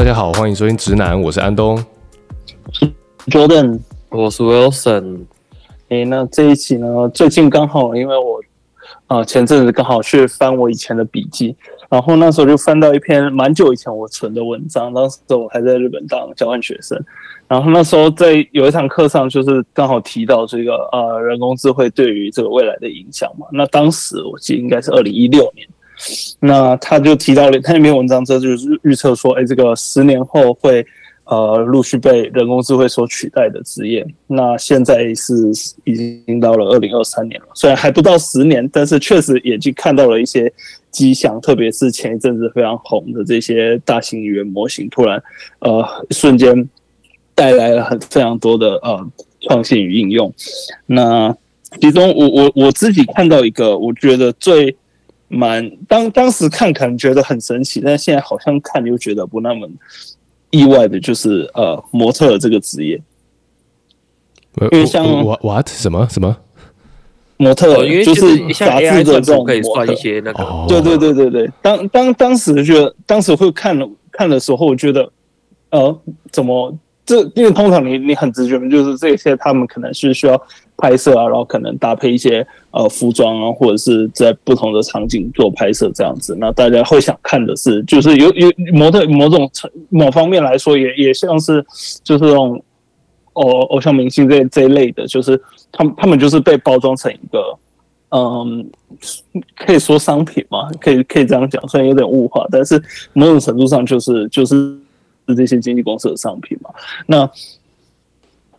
大家好，欢迎收听直男，我是安东，Jordan，我是 Wilson。诶、欸，那这一期呢，最近刚好因为我啊、呃、前阵子刚好去翻我以前的笔记，然后那时候就翻到一篇蛮久以前我存的文章，当时我还在日本当交换学生，然后那时候在有一堂课上就是刚好提到这个呃人工智慧对于这个未来的影响嘛，那当时我记得应该是二零一六年。那他就提到了他那篇文章，这就是预测说，哎，这个十年后会呃陆续被人工智慧所取代的职业。那现在是已经到了二零二三年了，虽然还不到十年，但是确实已经看到了一些迹象，特别是前一阵子非常红的这些大型语言模型，突然呃瞬间带来了很非常多的呃创新与应用。那其中我我我自己看到一个，我觉得最蛮当当时看可能觉得很神奇，但现在好像看又觉得不那么意外的，就是呃模特这个职业，因为像 what 什么？什么？模特，因为就是杂志的这种可以算一些那个，对对对对对。当当当时觉得当时会看了看的时候，我觉得呃怎么这因为通常你你很直觉就是这些他们可能是需要。拍摄啊，然后可能搭配一些呃服装啊，或者是在不同的场景做拍摄这样子。那大家会想看的是，就是有有模特某种某方面来说也，也像是就是这种偶偶像明星这这一类的，就是他们他们就是被包装成一个嗯，可以说商品嘛，可以可以这样讲，虽然有点物化，但是某种程度上就是就是是这些经纪公司的商品嘛。那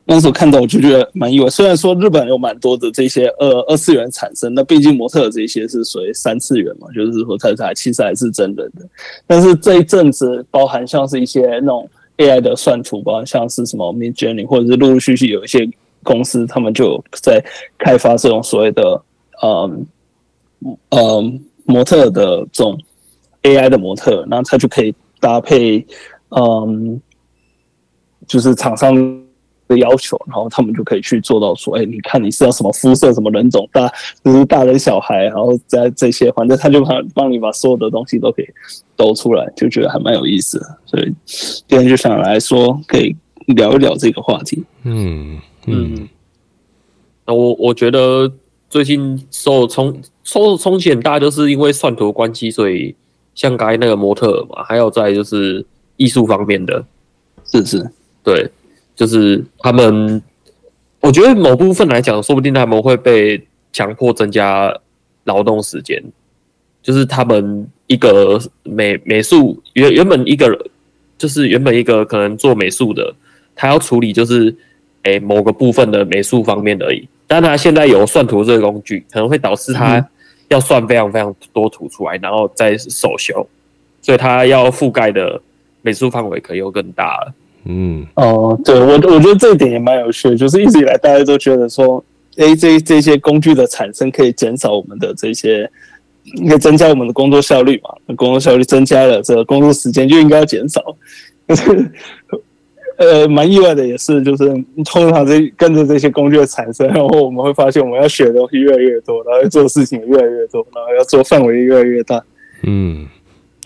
当时看到我就觉得蛮意外，虽然说日本有蛮多的这些二二次元产生，那毕竟模特这些是属于三次元嘛，就是说它它其实还是真人的。但是这一阵子，包含像是一些那种 AI 的算图，包含像是什么 Midjourney，或者是陆陆续续有一些公司，他们就在开发这种所谓的嗯嗯模特的这种 AI 的模特，那它就可以搭配嗯就是厂商。的要求，然后他们就可以去做到说，哎，你看你是要什么肤色、什么人种、大就是大人小孩，然后在这些，反正他就帮帮你把所有的东西都可以抖出来，就觉得还蛮有意思的。所以今天就想来说，可以聊一聊这个话题。嗯嗯，那我我觉得最近受冲受冲击很大，就是因为算图关系，所以像刚才那个模特嘛，还有在就是艺术方面的，是是，对。就是他们，我觉得某部分来讲，说不定他们会被强迫增加劳动时间。就是他们一个美美术原原本一个，就是原本一个可能做美术的，他要处理就是诶、欸、某个部分的美术方面而已。但他现在有算图这个工具，可能会导致他要算非常非常多图出来，然后再手修，所以他要覆盖的美术范围可以又更大了。嗯，哦，对我，我觉得这一点也蛮有趣的，就是一直以来大家都觉得说，哎，这这些工具的产生可以减少我们的这些，应该增加我们的工作效率嘛？那工作效率增加了，这个工作时间就应该要减少。可是，呃，蛮意外的也是，就是通常这跟着这些工具的产生，然后我们会发现我们要学的东西越来越多，然后要做事情越来越多，然后要做范围越来越大。嗯。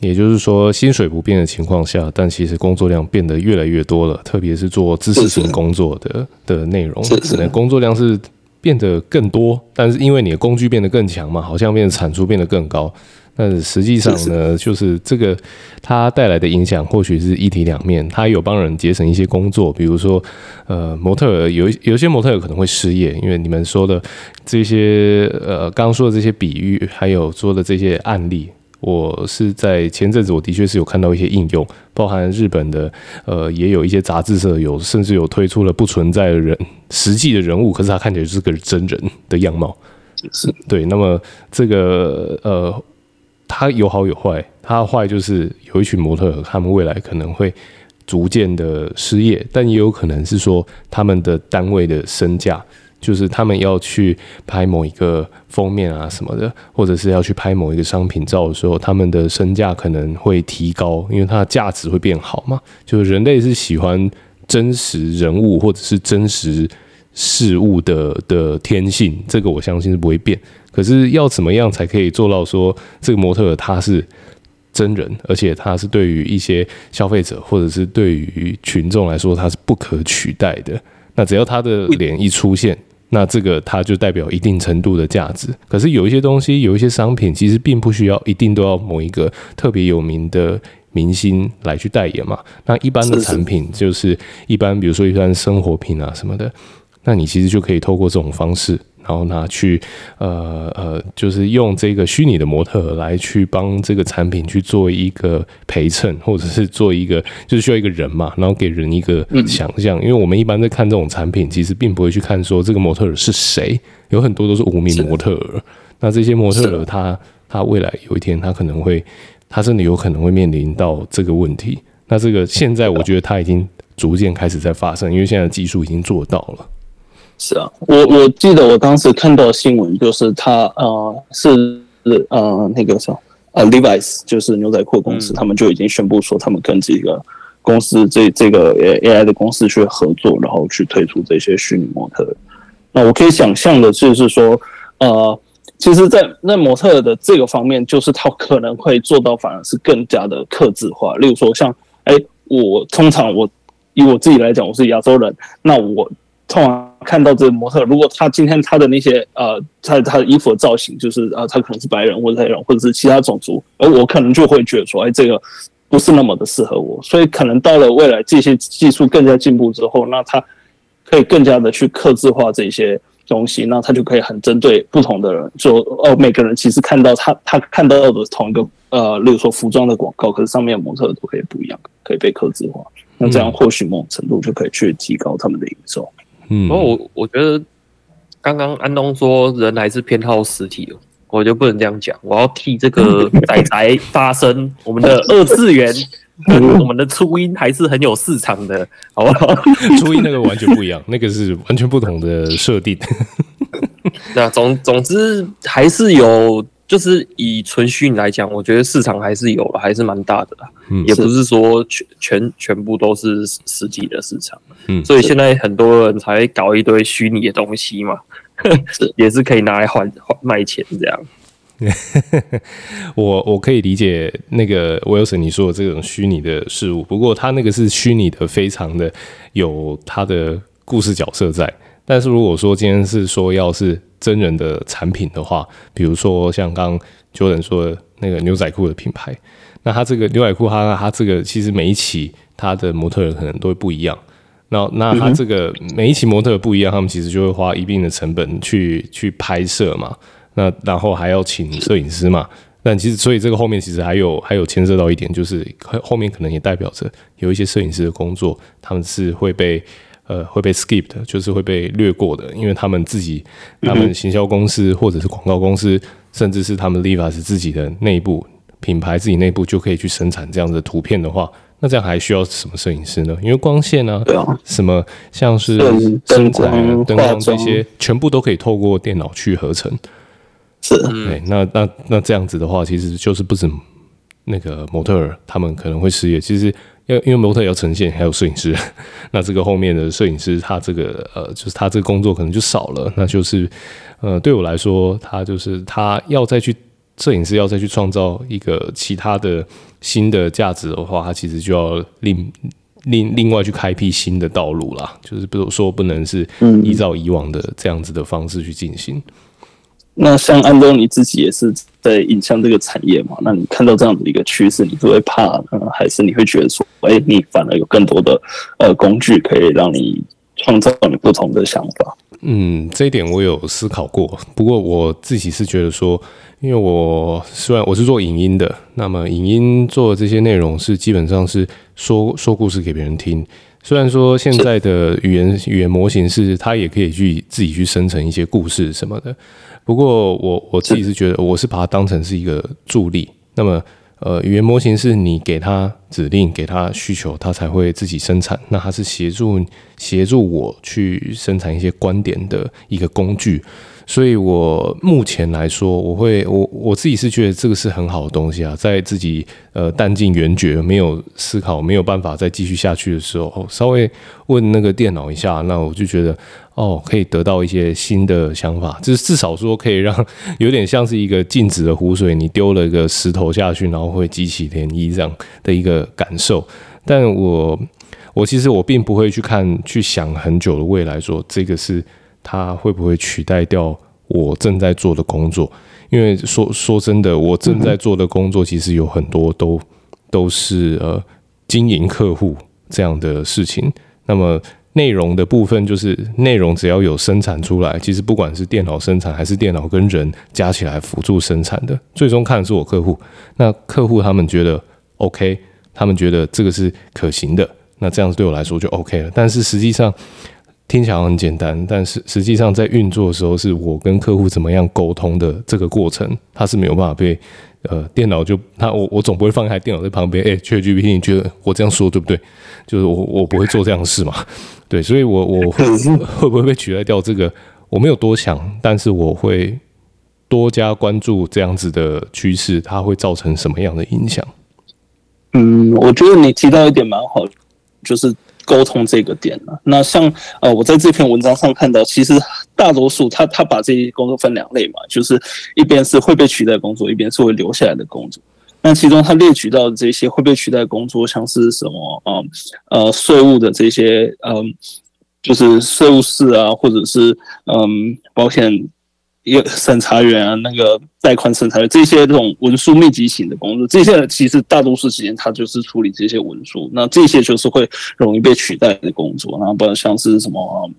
也就是说，薪水不变的情况下，但其实工作量变得越来越多了。特别是做知识型工作的的内容，可能工作量是变得更多，但是因为你的工具变得更强嘛，好像变得产出变得更高。但实际上呢，就是这个它带来的影响，或许是一体两面。它有帮人节省一些工作，比如说，呃，模特儿有有些模特儿可能会失业，因为你们说的这些呃，刚刚说的这些比喻，还有说的这些案例。我是在前阵子，我的确是有看到一些应用，包含日本的，呃，也有一些杂志社有，甚至有推出了不存在的人实际的人物，可是他看起来就是个真人的样貌，是对。那么这个呃，它有好有坏，它坏就是有一群模特，他们未来可能会逐渐的失业，但也有可能是说他们的单位的身价。就是他们要去拍某一个封面啊什么的，或者是要去拍某一个商品照的时候，他们的身价可能会提高，因为它的价值会变好嘛。就是人类是喜欢真实人物或者是真实事物的的天性，这个我相信是不会变。可是要怎么样才可以做到说这个模特他是真人，而且他是对于一些消费者或者是对于群众来说，他是不可取代的。那只要他的脸一出现，那这个它就代表一定程度的价值。可是有一些东西，有一些商品，其实并不需要一定都要某一个特别有名的明星来去代言嘛。那一般的产品就是一般，比如说一般生活品啊什么的，那你其实就可以透过这种方式。然后拿去，呃呃，就是用这个虚拟的模特来去帮这个产品去做一个陪衬，或者是做一个，就是需要一个人嘛，然后给人一个想象。因为我们一般在看这种产品，其实并不会去看说这个模特儿是谁，有很多都是无名模特儿。那这些模特儿，他他未来有一天，他可能会，他真的有可能会面临到这个问题。那这个现在我觉得他已经逐渐开始在发生，因为现在技术已经做到了。是啊，我我记得我当时看到新闻，就是他呃是呃那个什么呃 Levi's 就是牛仔裤公司，嗯，他们就已经宣布说，他们跟这个公司这这个 AI 的公司去合作，然后去推出这些虚拟模特。那我可以想象的就是说，呃，其实，在那模特的这个方面，就是他可能会做到反而是更加的克制化。例如说像，像哎，我通常我以我自己来讲，我是亚洲人，那我。通常看到这个模特，如果他今天他的那些呃，他他的衣服的造型就是啊，他可能是白人或者黑人或者是其他种族，而我可能就会觉得说，哎，这个不是那么的适合我。所以可能到了未来这些技术更加进步之后，那他可以更加的去客制化这些东西，那他就可以很针对不同的人，说哦，每个人其实看到他他看到的同一个呃，例如说服装的广告，可是上面的模特都可以不一样，可以被客制化。那这样或许某种程度就可以去提高他们的营收。嗯，不过我我觉得刚刚安东说人还是偏好实体，我就不能这样讲。我要替这个 仔仔发声，我们的二次元，我们的初音还是很有市场的，好不好？初音那个完全不一样，那个是完全不同的设定。那总总之还是有。就是以纯虚拟来讲，我觉得市场还是有了，还是蛮大的啦。嗯，也不是说全全全部都是实际的市场。嗯，所以现在很多人才搞一堆虚拟的东西嘛，是 也是可以拿来换换卖钱这样。我我可以理解那个 Wilson 你说的这种虚拟的事物，不过他那个是虚拟的，非常的有他的故事角色在。但是如果说今天是说要是真人的产品的话，比如说像刚刚 Jordan 说的那个牛仔裤的品牌，那他这个牛仔裤，他他这个其实每一期他的模特可能都会不一样。那那他这个每一期模特不一样，他们其实就会花一定的成本去去拍摄嘛。那然后还要请摄影师嘛。但其实所以这个后面其实还有还有牵涉到一点，就是后面可能也代表着有一些摄影师的工作，他们是会被。呃，会被 skip 的，就是会被略过的，因为他们自己，他们行销公司或者是广告公司，甚至是他们 Levi's 自己的内部品牌，自己内部就可以去生产这样的图片的话，那这样还需要什么摄影师呢？因为光线呢、啊，什么像是身材、灯光这些，全部都可以透过电脑去合成。是，对，那那那这样子的话，其实就是不止那个模特儿他们可能会失业，其实。因为因为模特要呈现，还有摄影师，那这个后面的摄影师，他这个呃，就是他这个工作可能就少了。那就是呃，对我来说，他就是他要再去摄影师要再去创造一个其他的新的价值的话，他其实就要另另另外去开辟新的道路啦。就是比如说，不能是依照以往的这样子的方式去进行。那像安东尼自己也是在影像这个产业嘛？那你看到这样的一个趋势，你会不会怕呢？还是你会觉得说，哎、欸，你反而有更多的呃工具可以让你创造你不同的想法？嗯，这一点我有思考过。不过我自己是觉得说，因为我虽然我是做影音的，那么影音做的这些内容是基本上是说说故事给别人听。虽然说现在的语言语言模型是它也可以去自己去生成一些故事什么的。不过我我自己是觉得，我是把它当成是一个助力。那么，呃，语言模型是你给它指令，给它需求，它才会自己生产。那它是协助协助我去生产一些观点的一个工具。所以我目前来说，我会我我自己是觉得这个是很好的东西啊，在自己呃弹尽援绝、没有思考、没有办法再继续下去的时候，稍微问那个电脑一下，那我就觉得哦，可以得到一些新的想法，就是至少说可以让 有点像是一个静止的湖水，你丢了一个石头下去，然后会激起涟漪这样的一个感受。但我我其实我并不会去看去想很久的未来，说这个是。它会不会取代掉我正在做的工作？因为说说真的，我正在做的工作其实有很多都都是呃经营客户这样的事情。那么内容的部分就是内容，只要有生产出来，其实不管是电脑生产还是电脑跟人加起来辅助生产的，最终看的是我客户。那客户他们觉得 OK，他们觉得这个是可行的，那这样子对我来说就 OK 了。但是实际上。听起来很简单，但是实际上在运作的时候，是我跟客户怎么样沟通的这个过程，它是没有办法被呃电脑就他我我总不会放一台电脑在旁边，哎，ChatGPT，你觉得我这样说对不对？就是我我不会做这样的事嘛，对，所以我我会 会不会被取代掉？这个我没有多想，但是我会多加关注这样子的趋势，它会造成什么样的影响？嗯，我觉得你提到一点蛮好，就是。沟通这个点呢，那像呃，我在这篇文章上看到，其实大多数他他把这些工作分两类嘛，就是一边是会被取代工作，一边是会留下来的工作。那其中他列举到的这些会被取代工作，像是什么啊呃税务的这些嗯，就是税务士啊，或者是嗯保险。一个审查员啊，那个贷款审查员，这些这种文书密集型的工作，这些其实大多数时间他就是处理这些文书，那这些就是会容易被取代的工作，然后不然像是什么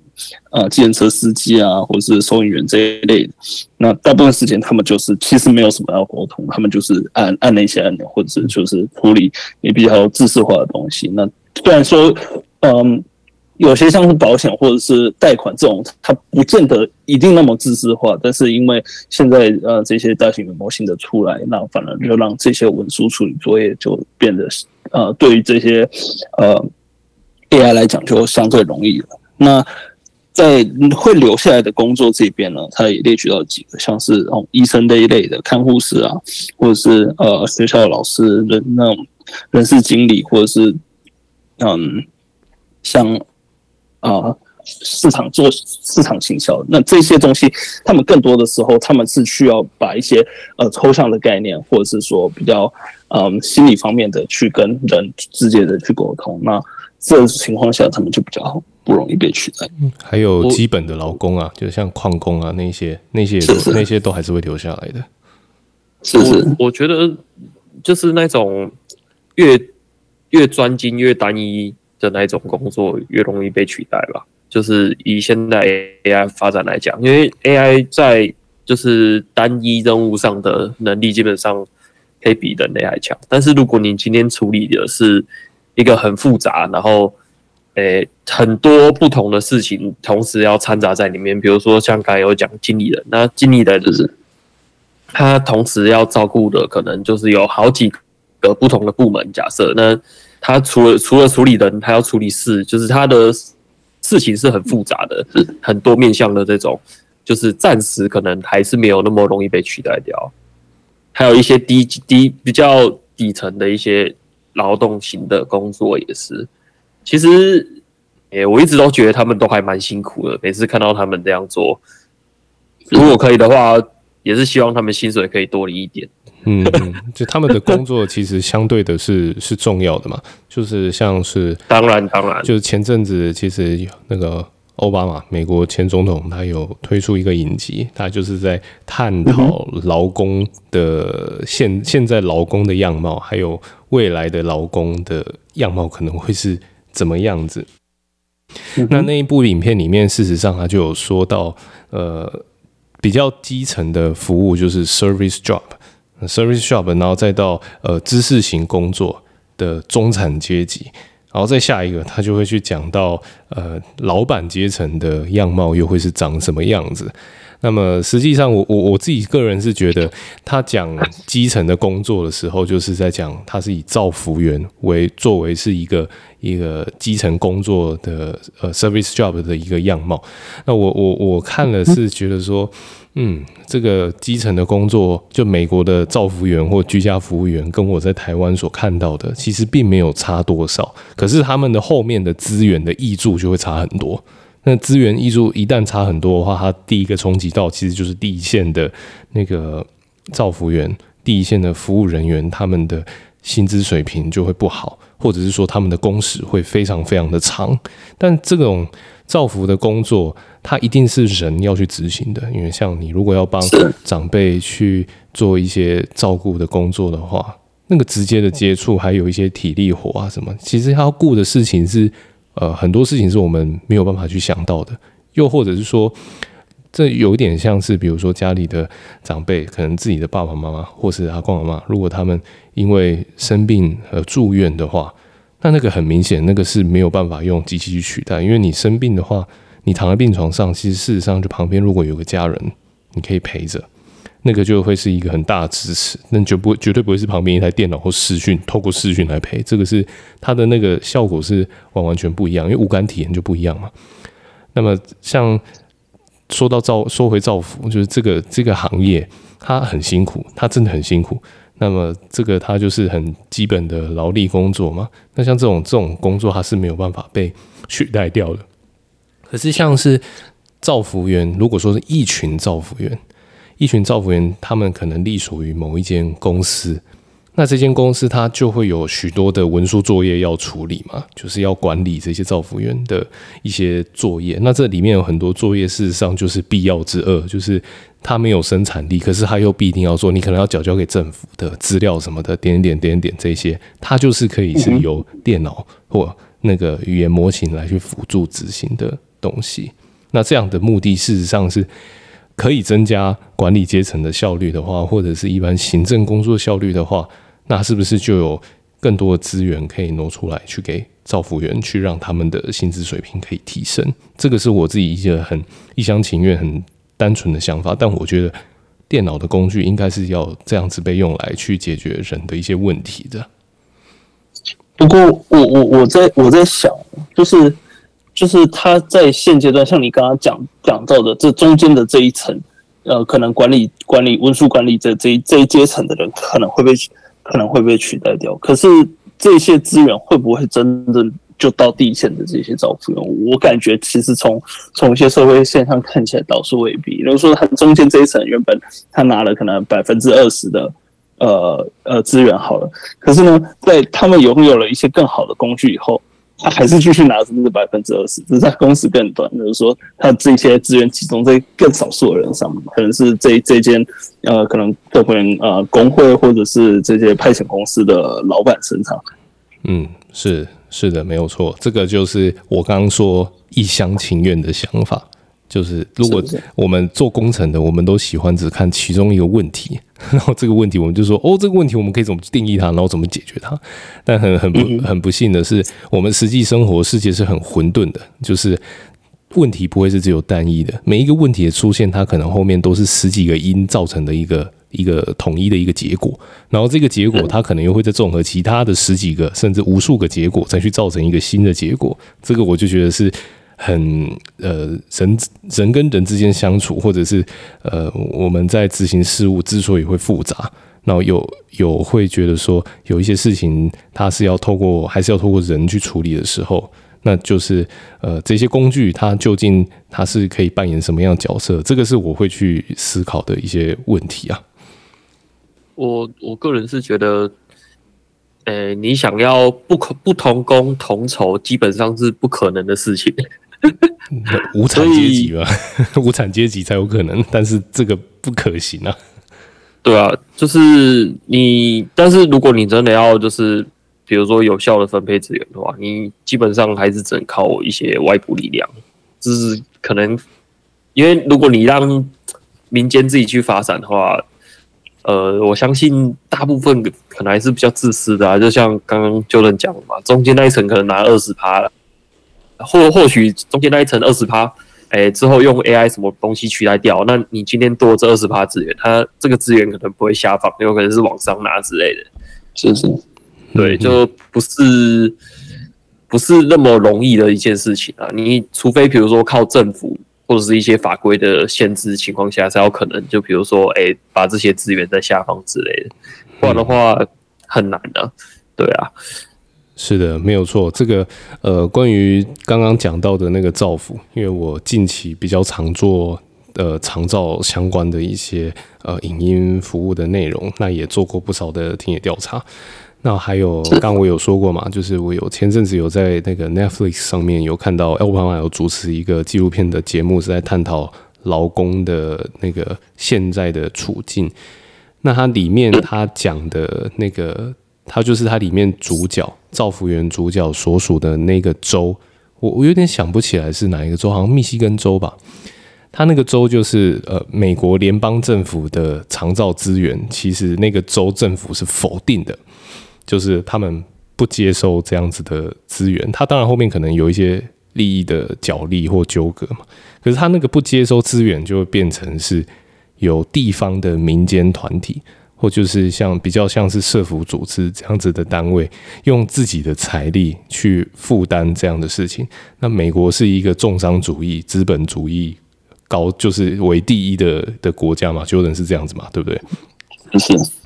呃，计程车司机啊，或者是收银员这一类的，那大部分时间他们就是其实没有什么要沟通，他们就是按按那些按钮，或者是就是处理也比较知识化的东西。那虽然说，嗯。有些像是保险或者是贷款这种，它不见得一定那么自私化，但是因为现在呃这些大型的模型的出来，那反而就让这些文书处理作业就变得呃对于这些呃 AI 来讲就相对容易了。那在会留下来的工作这边呢，它也列举到几个，像是哦医生这一类的看护师啊，或者是呃学校的老师人那种人事经理，或者是嗯像。啊，市场做市场行销，那这些东西，他们更多的时候，他们是需要把一些呃抽象的概念，或者是说比较嗯心理方面的去跟人直接的去沟通。那这种情况下，他们就比较不容易被取代。还有基本的劳工啊，就像矿工啊那些那些是是那些都还是会留下来的。是是，我，我觉得就是那种越越专精越单一。的那一种工作越容易被取代吧，就是以现在 AI 发展来讲，因为 AI 在就是单一任务上的能力基本上可以比人类还强。但是如果你今天处理的是一个很复杂，然后诶、欸、很多不同的事情同时要掺杂在里面，比如说像刚才有讲经理人，那经理人就是他同时要照顾的可能就是有好几个不同的部门，假设那。他除了除了处理人，还要处理事，就是他的事情是很复杂的，很多面向的这种，就是暂时可能还是没有那么容易被取代掉。还有一些低低比较底层的一些劳动型的工作也是。其实，诶、我一直都觉得他们都还蛮辛苦的。每次看到他们这样做，如果可以的话，也是希望他们薪水可以多领一点。嗯，就他们的工作其实相对的是 是重要的嘛，就是像是当然当然，就是前阵子其实那个奥巴马美国前总统他有推出一个影集，他就是在探讨劳工的现 现在劳工的样貌，还有未来的劳工的样貌可能会是怎么样子。那那一部影片里面，事实上他就有说到，呃，比较基层的服务就是 service job。Service job，然后再到呃知识型工作的中产阶级，然后再下一个，他就会去讲到呃老板阶层的样貌又会是长什么样子。那么实际上我，我我自己个人是觉得，他讲基层的工作的时候，就是在讲他是以造福员为作为是一个一个基层工作的呃 service job 的一个样貌。那我我我看了是觉得说，嗯，这个基层的工作，就美国的造福员或居家服务员，跟我在台湾所看到的，其实并没有差多少。可是他们的后面的资源的挹注就会差很多。那资源艺术一旦差很多的话，它第一个冲击到其实就是第一线的那个造福员、第一线的服务人员，他们的薪资水平就会不好，或者是说他们的工时会非常非常的长。但这种造福的工作，它一定是人要去执行的，因为像你如果要帮长辈去做一些照顾的工作的话，那个直接的接触，还有一些体力活啊什么，其实他要顾的事情是。呃，很多事情是我们没有办法去想到的，又或者是说，这有点像是，比如说家里的长辈，可能自己的爸爸妈妈或是阿公阿妈，如果他们因为生病而住院的话，那那个很明显，那个是没有办法用机器去取代，因为你生病的话，你躺在病床上，其实事实上就旁边如果有个家人，你可以陪着。那个就会是一个很大的支持，那绝不绝对不会是旁边一台电脑或视讯，透过视讯来陪，这个是它的那个效果是完完全不一样，因为五感体验就不一样嘛。那么像说到造说回造福，就是这个这个行业它很辛苦，它真的很辛苦。那么这个它就是很基本的劳力工作嘛。那像这种这种工作，它是没有办法被取代掉的。可是像是造福员，如果说是一群造福员。一群造福员，他们可能隶属于某一间公司，那这间公司它就会有许多的文书作业要处理嘛，就是要管理这些造福员的一些作业。那这里面有很多作业，事实上就是必要之恶，就是它没有生产力，可是它又必定要做。你可能要缴交给政府的资料什么的，点点点点这些，它就是可以是由电脑或那个语言模型来去辅助执行的东西。那这样的目的，事实上是。可以增加管理阶层的效率的话，或者是一般行政工作效率的话，那是不是就有更多的资源可以挪出来去给造福员，去让他们的薪资水平可以提升？这个是我自己一个很一厢情愿、很单纯的想法。但我觉得电脑的工具应该是要这样子被用来去解决人的一些问题的。不过，我我我在我在想，就是。就是他在现阶段，像你刚刚讲讲到的，这中间的这一层，呃，可能管理管理文书管理这这一这一阶层的人，可能会被可能会被取代掉。可是这些资源会不会真的就到地线的这些照服员？我感觉其实从从一些社会现象看起来，倒是未必。比如说，他中间这一层原本他拿了可能百分之二十的呃呃资源好了，可是呢，在他们拥有了一些更好的工具以后。他还是继续拿着那百分之二十，只是他工时更短。就是说，他这些资源集中在更少数的人上面，可能是这这间呃，可能这边呃工会或者是这些派遣公司的老板身上。嗯，是是的，没有错。这个就是我刚刚说一厢情愿的想法。就是如果我们做工程的，我们都喜欢只看其中一个问题，然后这个问题我们就说哦，这个问题我们可以怎么定义它，然后怎么解决它。但很很不很不幸的是，我们实际生活世界是很混沌的，就是问题不会是只有单一的，每一个问题的出现，它可能后面都是十几个因造成的一个一个统一的一个结果，然后这个结果它可能又会再综合其他的十几个甚至无数个结果，再去造成一个新的结果。这个我就觉得是。很呃，人人跟人之间相处，或者是呃，我们在执行事务之所以会复杂，然后有有会觉得说有一些事情，它是要透过还是要透过人去处理的时候，那就是呃，这些工具它究竟它是可以扮演什么样的角色？这个是我会去思考的一些问题啊。我我个人是觉得，呃，你想要不可不同工同酬，基本上是不可能的事情。无产阶级吧，无产阶级才有可能，但是这个不可行啊。对啊，就是你，但是如果你真的要，就是比如说有效的分配资源的话，你基本上还是只能靠一些外部力量。就是可能，因为如果你让民间自己去发展的话，呃，我相信大部分可能还是比较自私的啊。就像刚刚就能讲嘛，中间那一层可能拿二十趴了。或或许中间那一层二十趴，哎、欸，之后用 AI 什么东西取代掉，那你今天多这二十趴资源，它这个资源可能不会下放，有可能是往上拿之类的。是是，对，就不是不是那么容易的一件事情啊。你除非比如说靠政府或者是一些法规的限制情况下，才有可能就比如说哎、欸，把这些资源再下放之类的，不然的话很难的、啊。对啊。是的，没有错。这个呃，关于刚刚讲到的那个造福，因为我近期比较常做呃长照相关的一些呃影音服务的内容，那也做过不少的田野调查。那还有刚刚我有说过嘛，就是我有前阵子有在那个 Netflix 上面有看到奥巴马有主持一个纪录片的节目，是在探讨劳工的那个现在的处境。那它里面他讲的那个。它就是它里面主角照服员主角所属的那个州，我我有点想不起来是哪一个州，好像密西根州吧。它那个州就是呃，美国联邦政府的长照资源，其实那个州政府是否定的，就是他们不接收这样子的资源。它当然后面可能有一些利益的角力或纠葛嘛，可是它那个不接收资源，就会变成是有地方的民间团体。或就是像比较像是社福组织这样子的单位，用自己的财力去负担这样的事情。那美国是一个重商主义、资本主义高就是为第一的的国家嘛，Jordan 是这样子嘛，对不对？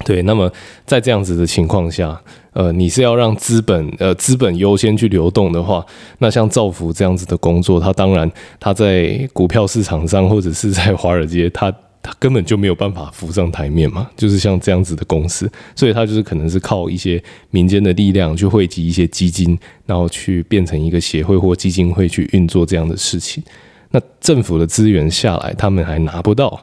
对，那么在这样子的情况下，呃，你是要让资本呃资本优先去流动的话，那像造福这样子的工作，它当然它在股票市场上或者是在华尔街，它。他根本就没有办法浮上台面嘛，就是像这样子的公司，所以他就是可能是靠一些民间的力量去汇集一些基金，然后去变成一个协会或基金会去运作这样的事情。那政府的资源下来，他们还拿不到，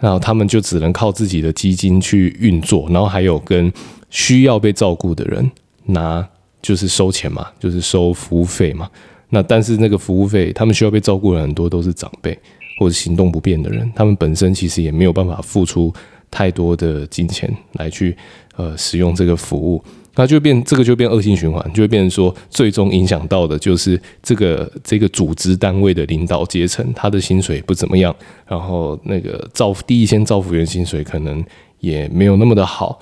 然后他们就只能靠自己的基金去运作，然后还有跟需要被照顾的人拿，就是收钱嘛，就是收服务费嘛。那但是那个服务费，他们需要被照顾的很多都是长辈。或者行动不便的人，他们本身其实也没有办法付出太多的金钱来去呃使用这个服务，那就变这个就变恶性循环，就会变成说，最终影响到的就是这个这个组织单位的领导阶层，他的薪水不怎么样，然后那个照第一线照服员薪水可能也没有那么的好。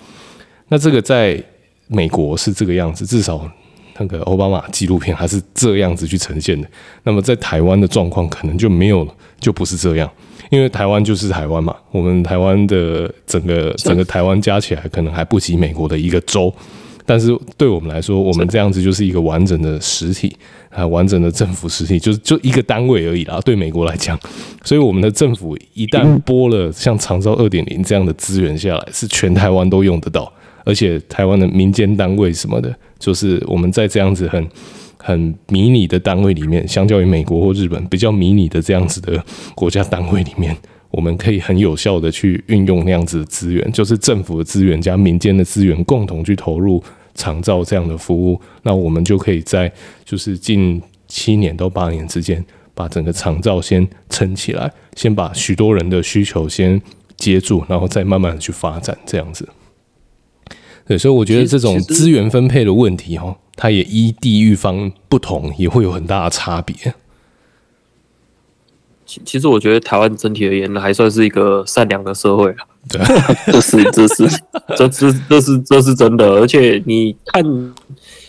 那这个在美国是这个样子，至少。那个奥巴马纪录片还是这样子去呈现的，那么在台湾的状况可能就没有，就不是这样，因为台湾就是台湾嘛，我们台湾的整个整个台湾加起来可能还不及美国的一个州，但是对我们来说，我们这样子就是一个完整的实体啊，完整的政府实体，就是就一个单位而已啦。对美国来讲，所以我们的政府一旦拨了像长照二点零这样的资源下来，是全台湾都用得到。而且台湾的民间单位什么的，就是我们在这样子很很迷你的单位里面，相较于美国或日本比较迷你的这样子的国家单位里面，我们可以很有效的去运用那样子的资源，就是政府的资源加民间的资源共同去投入长照这样的服务，那我们就可以在就是近七年到八年之间，把整个长照先撑起来，先把许多人的需求先接住，然后再慢慢的去发展这样子。对，所以我觉得这种资源分配的问题，哦，它也依地域方不同，也会有很大的差别。其其实，我觉得台湾整体而言，还算是一个善良的社会啊。对，这是这是这是这是这是真的。而且你看，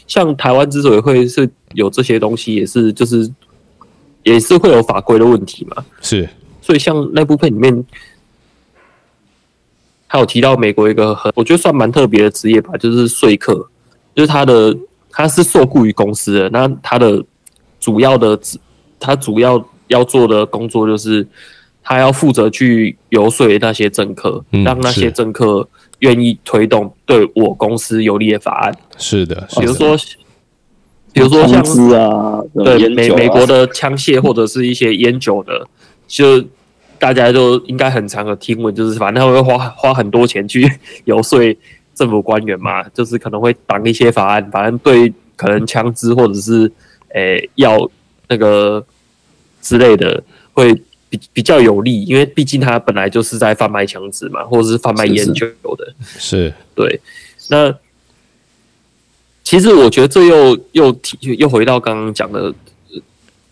像台湾之所以会是有这些东西，也是就是也是会有法规的问题嘛。是，所以像那部片里面。还有提到美国一个很，我觉得算蛮特别的职业吧，就是说客，就是他的他是受雇于公司的，那他的主要的他主要要做的工作就是他要负责去游说那些政客，嗯、让那些政客愿意推动对我公司有利的法案。是的，比如说，比如说像啊，对美美国的枪械或者是一些烟酒的，就。大家都应该很常有听闻，就是反正他会花 花很多钱去 游说政府官员嘛，就是可能会挡一些法案，反正对可能枪支或者是诶药、欸、那个之类的会比比较有利，因为毕竟他本来就是在贩卖枪支嘛，或者是贩卖烟酒的，是对。那其实我觉得这又又提又回到刚刚讲的，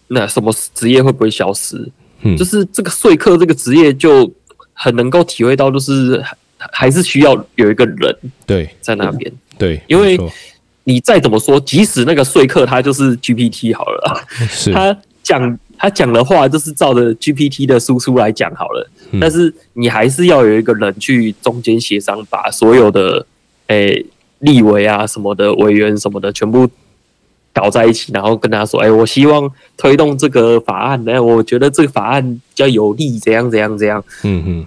那什么职业会不会消失？嗯，就是这个说客这个职业就很能够体会到，就是还是需要有一个人对。在那边。对，因为你再怎么说，即使那个说客他就是 GPT 好了，是。他讲他讲的话就是照着 GPT 的输出来讲好了，嗯，但是你还是要有一个人去中间协商，把所有的诶、欸、立委啊什么的委员什么的全部。搞在一起，然后跟他说：“哎、欸，我希望推动这个法案，哎，我觉得这个法案比较有利，怎样怎样怎样。”嗯嗯，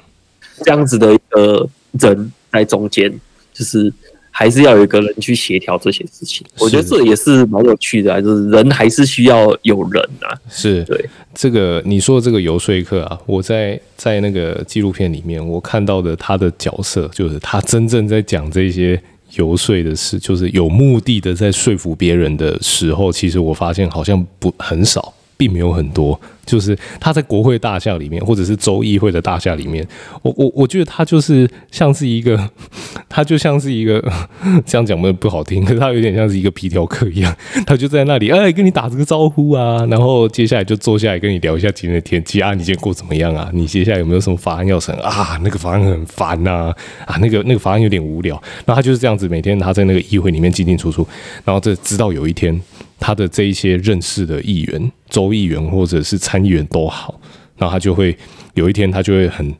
这样子的一个人在中间，就是还是要有一个人去协调这些事情。我觉得这也是蛮有趣的啊，就是人还是需要有人啊。是对这个你说的这个游说客啊，我在在那个纪录片里面，我看到的他的角色，就是他真正在讲这些。游说的事，就是有目的的在说服别人的时候，其实我发现好像不很少，并没有很多。就是他在国会大厦里面，或者是州议会的大厦里面，我我我觉得他就是像是一个，他就像是一个 这样讲的不好听，可是他有点像是一个皮条客一样，他就在那里哎跟你打这个招呼啊，然后接下来就坐下来跟你聊一下今天的天气啊，你今天过怎么样啊？你接下来有没有什么法案要审啊？那个法案很烦呐啊，啊，那个那个法案有点无聊，然后他就是这样子每天他在那个议会里面进进出出，然后这直到有一天。他的这一些认识的议员、州议员或者是参议员都好，然后他就会有一天，他就会很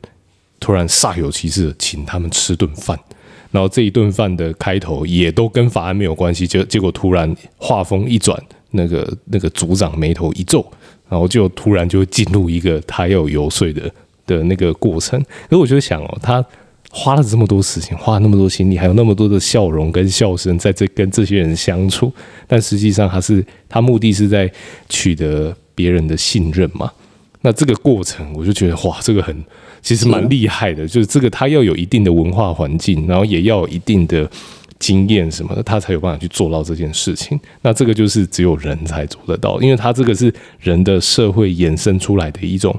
突然煞有其事的请他们吃顿饭，然后这一顿饭的开头也都跟法案没有关系，结结果突然话锋一转，那个那个组长眉头一皱，然后就突然就会进入一个他要游说的的那个过程，所以我就想哦，他。花了这么多时间，花了那么多心力，还有那么多的笑容跟笑声，在这跟这些人相处，但实际上他是他目的是在取得别人的信任嘛？那这个过程，我就觉得哇，这个很其实蛮厉害的，就是这个他要有一定的文化环境，然后也要有一定的经验什么的，他才有办法去做到这件事情。那这个就是只有人才做得到，因为他这个是人的社会衍生出来的一种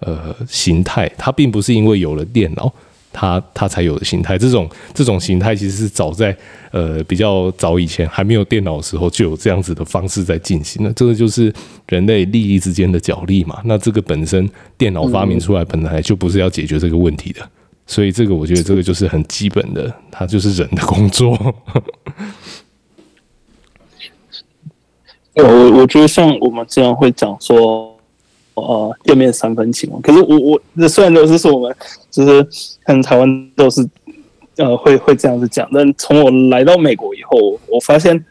呃形态，它并不是因为有了电脑。他他才有的形态，这种这种形态其实是早在呃比较早以前还没有电脑的时候就有这样子的方式在进行了。这个就是人类利益之间的角力嘛。那这个本身电脑发明出来本来就不是要解决这个问题的，所以这个我觉得这个就是很基本的，它就是人的工作。我我觉得像我们这样会讲说。呃，店面三分情嘛。可是我我这虽然都是说我们就是可能台湾都是呃会会这样子讲，但从我来到美国以后，我发现，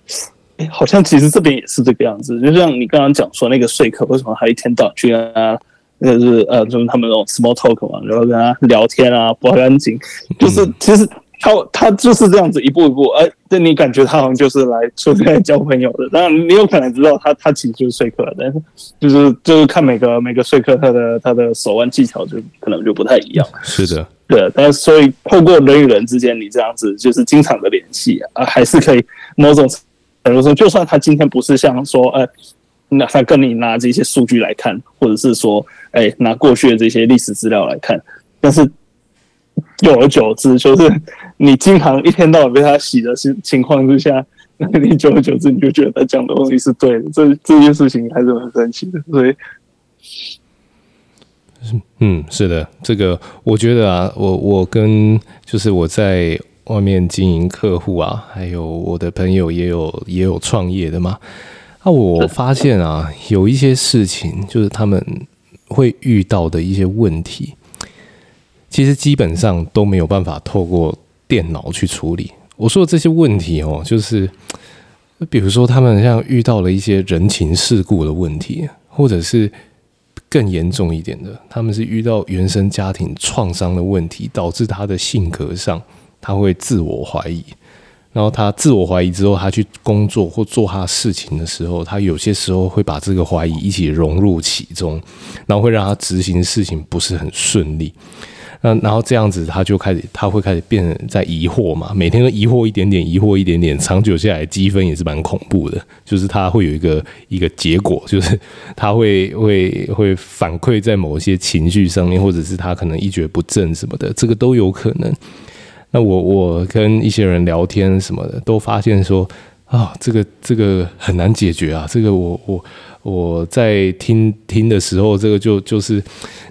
欸、好像其实这边也是这个样子。就像你刚刚讲说那个说客，为什么他一天到晚去跟他，那就是呃就是他们那种 small talk 嘛，然后跟他聊天啊，不干净，就是其实。他他就是这样子一步一步，哎，对你感觉他好像就是来出来交朋友的。当然，你有可能知道他他其实就是说客，但是就是就是看每个每个说客他的他的手腕技巧就可能就不太一样。是的，对。但是所以透过人与人之间，你这样子就是经常的联系啊，还是可以某种比如说，就算他今天不是像说，哎，那他跟你拿这些数据来看，或者是说，哎，拿过去的这些历史资料来看，但是。久而久之，就是你经常一天到晚被他洗的情情况之下，那你久而久之，你就觉得他讲的东西是对的。这这件事情还是很神奇的。所以，嗯，是的，这个我觉得啊，我我跟就是我在外面经营客户啊，还有我的朋友也有也有创业的嘛。那我发现啊，有一些事情就是他们会遇到的一些问题。其实基本上都没有办法透过电脑去处理。我说的这些问题哦，就是比如说他们像遇到了一些人情世故的问题，或者是更严重一点的，他们是遇到原生家庭创伤的问题，导致他的性格上他会自我怀疑。然后他自我怀疑之后，他去工作或做他事情的时候，他有些时候会把这个怀疑一起融入其中，然后会让他执行事情不是很顺利。那然后这样子，他就开始，他会开始变在疑惑嘛，每天都疑惑一点点，疑惑一点点，长久下来积分也是蛮恐怖的。就是他会有一个一个结果，就是他会会会反馈在某些情绪上面，或者是他可能一蹶不振什么的，这个都有可能。那我我跟一些人聊天什么的，都发现说，啊，这个这个很难解决啊！这个我我我在听听的时候，这个就就是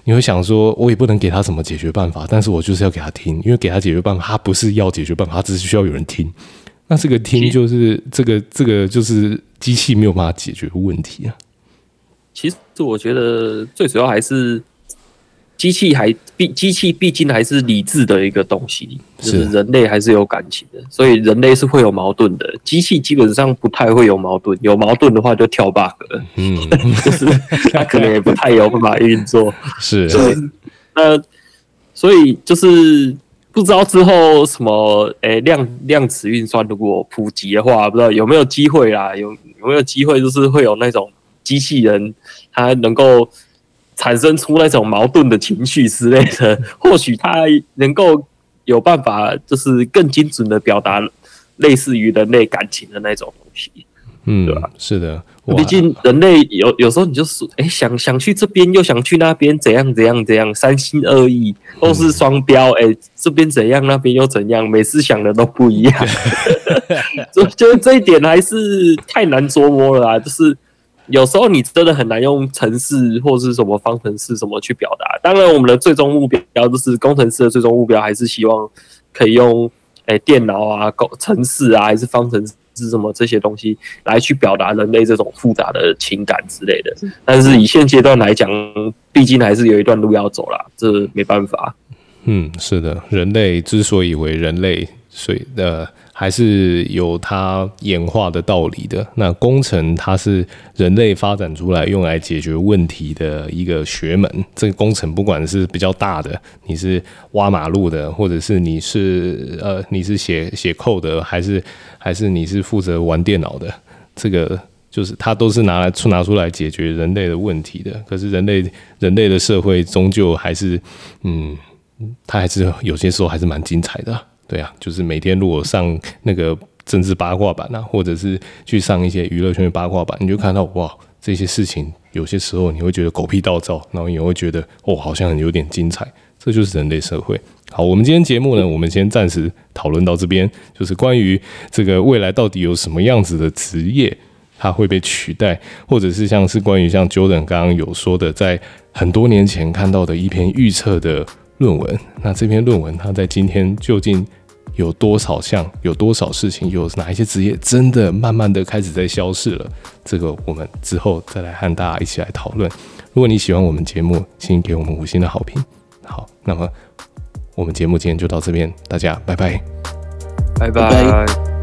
你会想说，我也不能给他什么解决办法，但是我就是要给他听，因为给他解决办法，他不是要解决办法，他只是需要有人听。那这个听就是这个这个就是机器没有办法解决的问题啊。其实我觉得最主要还是。机器还毕机器毕竟还是理智的一个东西，就是人类还是有感情的，所以人类是会有矛盾的。机器基本上不太会有矛盾，有矛盾的话就跳 bug 了，嗯，就是它可能也不太有办法运作。是，对，那所以就是不知道之后什么，诶、欸，量量子运算如果普及的话，不知道有没有机会啦？有有没有机会，就是会有那种机器人，它能够。产生出那种矛盾的情绪之类的，或许他能够有办法，就是更精准的表达类似于人类感情的那种东西，嗯，对吧？是的，毕竟人类有有时候你就是哎、欸，想想去这边又想去那边，怎样怎样怎样，三心二意，都是双标，哎、欸，这边怎样，那边又怎样，每次想的都不一样，就就这一点还是太难捉摸了啊，就是。有时候你真的很难用程式或是什么方程式什么去表达。当然，我们的最终目标就是工程师的最终目标，还是希望可以用诶、欸、电脑啊、工程式啊，还是方程式什么这些东西来去表达人类这种复杂的情感之类的。但是以现阶段来讲，毕竟还是有一段路要走啦，这没办法。嗯，是的，人类之所以为人类，所以呃。还是有它演化的道理的。那工程它是人类发展出来用来解决问题的一个学门。这个工程不管是比较大的，你是挖马路的，或者是你是呃你是写写 code 的，还是还是你是负责玩电脑的，这个就是它都是拿来出拿出来解决人类的问题的。可是人类人类的社会终究还是嗯，它还是有些时候还是蛮精彩的。对啊，就是每天如果上那个政治八卦版啊，或者是去上一些娱乐圈的八卦版，你就看到哇，这些事情有些时候你会觉得狗屁倒灶，然后也会觉得哦，好像有点精彩。这就是人类社会。好，我们今天节目呢，我们先暂时讨论到这边，就是关于这个未来到底有什么样子的职业它会被取代，或者是像是关于像 Jordan 刚刚有说的，在很多年前看到的一篇预测的论文。那这篇论文它在今天究竟有多少项？有多少事情？有哪一些职业真的慢慢的开始在消失了？这个我们之后再来和大家一起来讨论。如果你喜欢我们节目，请给我们五星的好评。好，那么我们节目今天就到这边，大家拜拜，拜拜。拜拜。